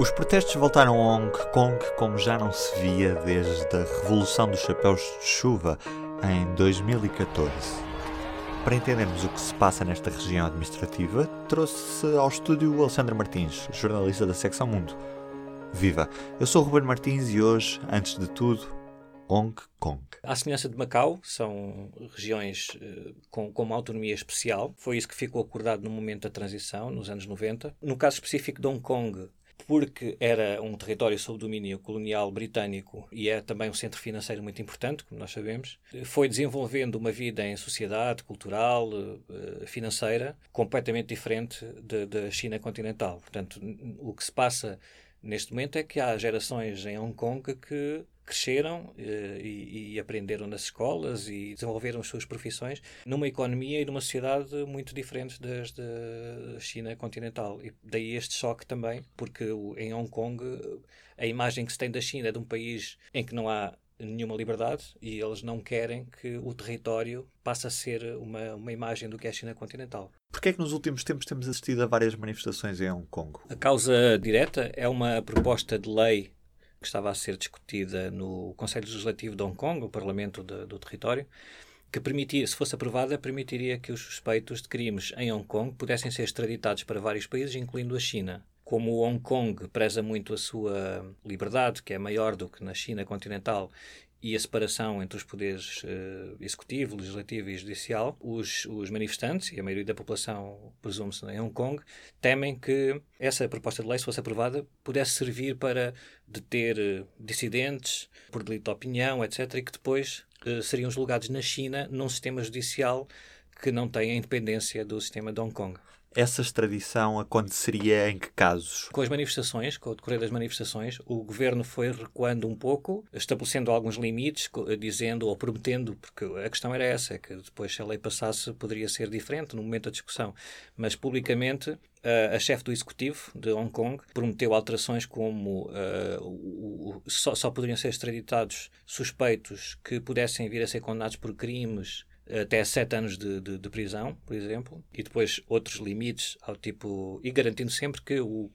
Os protestos voltaram a Hong Kong como já não se via desde a Revolução dos Chapéus de Chuva em 2014. Para entendermos o que se passa nesta região administrativa, trouxe ao estúdio o Alexandre Martins, jornalista da secção Mundo. Viva! Eu sou o Ruben Martins e hoje, antes de tudo, Hong Kong. À semelhança de Macau, são regiões uh, com, com uma autonomia especial. Foi isso que ficou acordado no momento da transição, nos anos 90. No caso específico de Hong Kong, porque era um território sob domínio colonial britânico e é também um centro financeiro muito importante, como nós sabemos, foi desenvolvendo uma vida em sociedade, cultural, eh, financeira, completamente diferente da China continental. Portanto, o que se passa neste momento é que há gerações em Hong Kong que cresceram eh, e, e, aprenderam nas escolas e desenvolveram as suas profissões numa economia e numa sociedade muito diferentes das da China continental. E daí este choque também, porque em Hong Kong a imagem que se tem da China é de um país em que não há nenhuma liberdade e eles não querem que o território passe a ser uma, uma imagem do que é a China continental. Porquê é que nos últimos tempos temos assistido a várias manifestações em Hong Kong? A causa direta é uma proposta de lei que estava a ser discutida no Conselho Legislativo de Hong Kong, o Parlamento de, do território, que permitia, se fosse aprovada, permitiria que os suspeitos de crimes em Hong Kong pudessem ser extraditados para vários países, incluindo a China. Como Hong Kong preza muito a sua liberdade, que é maior do que na China continental, e a separação entre os poderes uh, executivo, legislativo e judicial, os, os, manifestantes, e a maioria da população, presume-se, em Hong Kong, temem que essa proposta de lei, se fosse aprovada, pudesse servir para deter uh, dissidentes por delito de opinião, etc., e que depois uh, seriam julgados na China num sistema judicial que não tem a independência do sistema de Hong Kong. Essa extradição aconteceria em que casos? Com as manifestações, com o decorrer das manifestações, o governo foi recuando um pouco, estabelecendo alguns limites, dizendo ou prometendo, porque a questão era essa, que depois se a lei passasse poderia ser diferente no momento da discussão. Mas publicamente a, chefe do executivo de Hong Kong prometeu alterações como uh, o, o, só, só poderiam ser extraditados suspeitos que pudessem vir a ser condenados por crimes até sete anos de, de, de, prisão, por exemplo, e depois outros limites ao tipo. e garantindo sempre que o,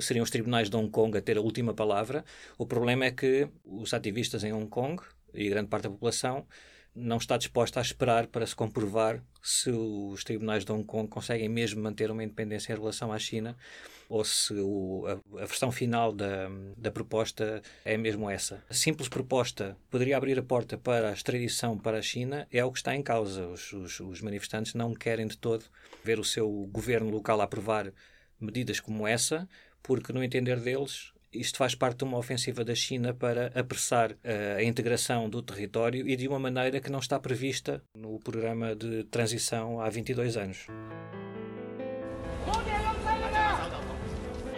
seriam os tribunais de Hong Kong a ter a última palavra. O problema é que os ativistas em Hong Kong e grande parte da população não está disposta a esperar para se comprovar se os tribunais de Hong Kong conseguem mesmo manter uma independência em relação à China ou se o, a, a, versão final da, da proposta é mesmo essa. A simples proposta poderia abrir a porta para a extradição para a China, é o que está em causa. Os, os, os manifestantes não querem de todo ver o seu governo local aprovar medidas como essa, porque, no entender deles, isto faz parte de uma ofensiva da China para apressar uh, a integração do território e de uma maneira que não está prevista no programa de transição há 22 anos.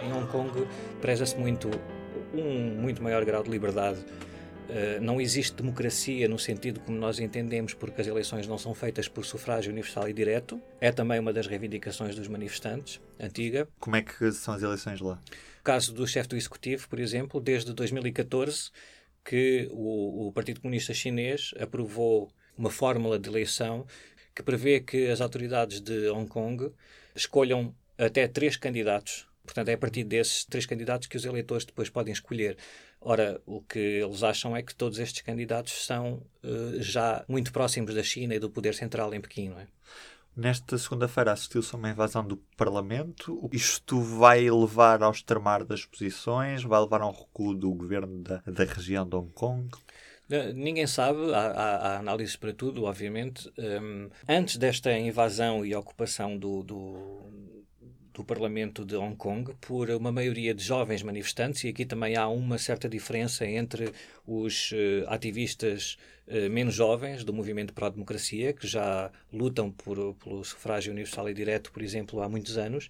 Em Hong Kong preza-se muito um muito maior grau de liberdade não existe democracia no sentido como nós entendemos, porque as eleições não são feitas por sufrágio universal e direto. É também uma das reivindicações dos manifestantes, antiga. Como é que são as eleições lá? O caso do chefe do executivo, por exemplo, desde 2014, que o, o Partido Comunista Chinês aprovou uma fórmula de eleição que prevê que as autoridades de Hong Kong escolham até três candidatos. Portanto, é a partir desses três candidatos que os eleitores depois podem escolher. Ora, o que eles acham é que todos estes candidatos são uh, já muito próximos da China e do poder central em Pequim, não é? Nesta segunda-feira assistiu-se a uma invasão do Parlamento. Isto vai levar ao extremar das posições? Vai levar a um recuo do governo da, da região de Hong Kong? Ninguém sabe, há, há, há, análises para tudo, obviamente. Um, antes desta invasão e ocupação do, do, do Parlamento de Hong Kong por uma maioria de jovens manifestantes, e aqui também há uma certa diferença entre os uh, ativistas uh, menos jovens do movimento pró-democracia, que já lutam por, pelo sufrágio universal e direto, por exemplo, há muitos anos,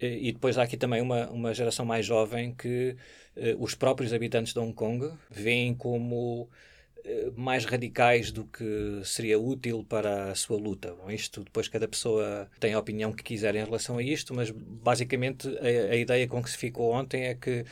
e depois há aqui também uma, uma geração mais jovem que os próprios habitantes de Hong Kong veem como eh, mais radicais do que seria útil para a sua luta. Bom, isto depois cada pessoa tem a opinião que quiser em relação a isto, mas basicamente a, a ideia com que se ficou ontem é que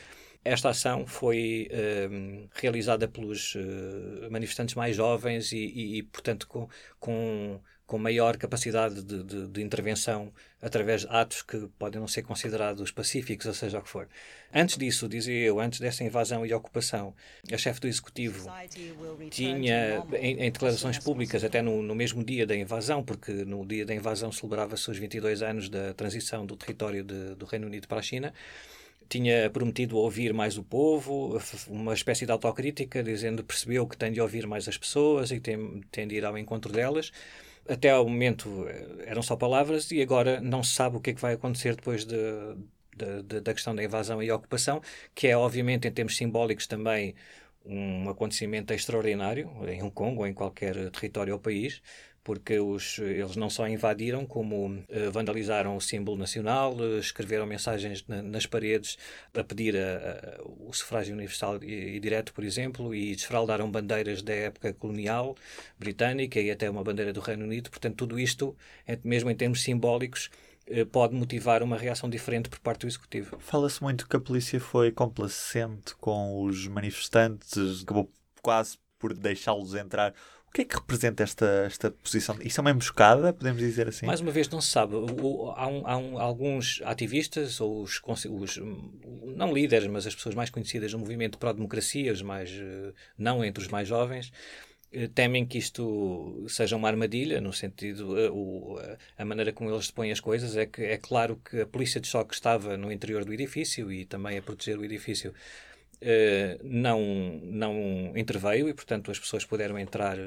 esta ação foi ehm, realizada pelos uh, manifestantes mais jovens e, e, e portanto, com, com, com maior capacidade de, de, de, intervenção através de atos que podem não ser considerados pacíficos, ou seja o que for. Antes disso, dizia eu, antes dessa invasão e ocupação, a chefe do Executivo tinha, em, em declarações públicas, até no, no, mesmo dia da invasão, porque no dia da invasão celebrava-se os 22 anos da transição do território de, do Reino Unido para a China, tinha prometido ouvir mais o povo, uma espécie de autocrítica, dizendo que percebeu que tem de ouvir mais as pessoas e tem, tem de ir ao encontro delas. Até ao momento eh, eram só palavras e agora não se sabe o que é que vai acontecer depois de, de, de, da questão da invasão e ocupação, que é obviamente em termos simbólicos também um acontecimento extraordinário em Hong Kong ou em qualquer território ou país, porque os, eles não só invadiram, como uh, vandalizaram o símbolo nacional, uh, escreveram mensagens na, nas paredes a pedir a, a, o sufrágio universal e, e, direto, por exemplo, e desfraldaram bandeiras da época colonial britânica e até uma bandeira do Reino Unido. Portanto, tudo isto, mesmo em termos simbólicos, uh, pode motivar uma reação diferente por parte do Executivo. Fala-se muito que a polícia foi complacente com os manifestantes, acabou quase por deixá-los entrar. O que é que representa esta, esta posição? Isso é uma emboscada, podemos dizer assim? Mais uma vez, não se sabe. O, há, um, há um, alguns ativistas, ou os, os, não líderes, mas as pessoas mais conhecidas do movimento pró-democracia, mais, eh, não entre os mais jovens, eh, temem que isto seja uma armadilha, no sentido, eh, a maneira como eles põem as coisas é que é claro que a polícia de choque estava no interior do edifício e também a proteger o edifício Uh, não, não interveio e, portanto, as pessoas puderam entrar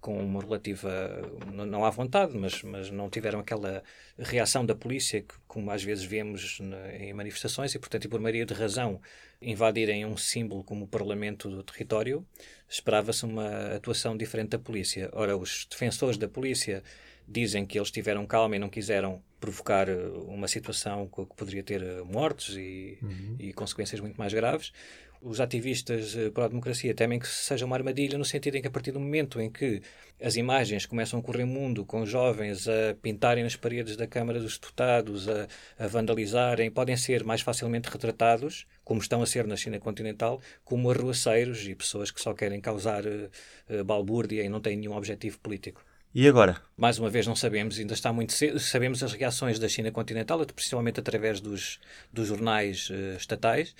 com uma relativa, não, não à vontade, mas, mas não tiveram aquela reação da polícia que, como às vezes vemos na, em manifestações, e, portanto, e por maioria de razão, invadirem um símbolo como o Parlamento do território, esperava-se uma atuação diferente da polícia. Ora, os defensores da polícia dizem que eles tiveram calma e não quiseram provocar eh, uma situação que poderia ter eh, mortes e, uhum. e consequências muito mais graves os ativistas eh, para a democracia temem que seja uma armadilha no sentido em que a partir do momento em que as imagens começam a correr mundo com jovens a pintarem nas paredes da Câmara dos Deputados, a, a vandalizarem, podem ser mais facilmente retratados, como estão a ser na China continental, como arruaceiros e pessoas que só querem causar uh, balbúrdia e não têm nenhum objetivo político. E agora? Mais uma vez não sabemos, ainda está muito cedo. Sabemos as reações da China continental, principalmente através dos, dos jornais uh, estatais.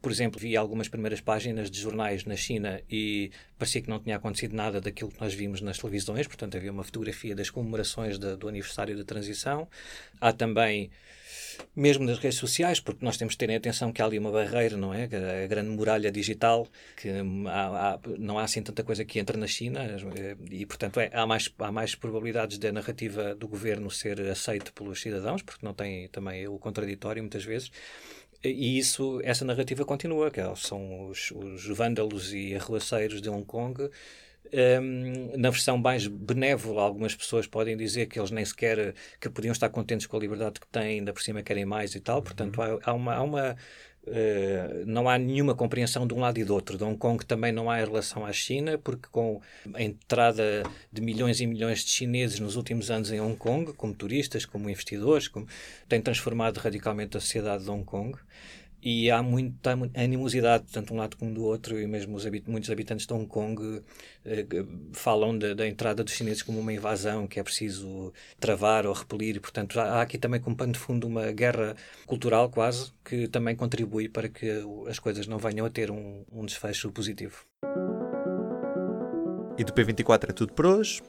Por exemplo, vi algumas primeiras páginas de jornais na China e parecia que não tinha acontecido nada daquilo que nós vimos nas televisões, portanto havia uma fotografia das comemorações de, do aniversário da transição. Há também mesmo nas redes sociais, porque nós temos de ter em atenção que há ali uma barreira, não é? A grande muralha digital, que há, há, não há assim tanta coisa que entra na China e, portanto, é, há, mais, há mais probabilidades da narrativa do governo ser aceita pelos cidadãos, porque não tem também o contraditório muitas vezes. E isso, essa narrativa continua, que são os, os vândalos e arruaceiros de Hong Kong um, na versão mais benévola, algumas pessoas podem dizer que eles nem sequer que podiam estar contentes com a liberdade que têm, ainda por cima querem mais e tal. Uhum. Portanto, há, há uma, há uma Uh, não há nenhuma compreensão de um lado e do outro. De Hong Kong também não há em relação à China, porque com a entrada de milhões e milhões de chineses nos últimos anos em Hong Kong, como turistas, como investidores, como, tem transformado radicalmente a sociedade de Hong Kong e há muita animosidade, tanto um lado como do outro, e mesmo os muitos habitantes de Hong Kong eh, falam de, da entrada dos chineses como uma invasão que é preciso travar ou repelir, e, portanto há, há aqui também como pano de fundo uma guerra cultural quase, que também contribui para que as coisas não venham a ter um, um desfecho positivo. E do P24 é tudo por hoje.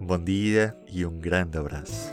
Bom dia e um grande abraço.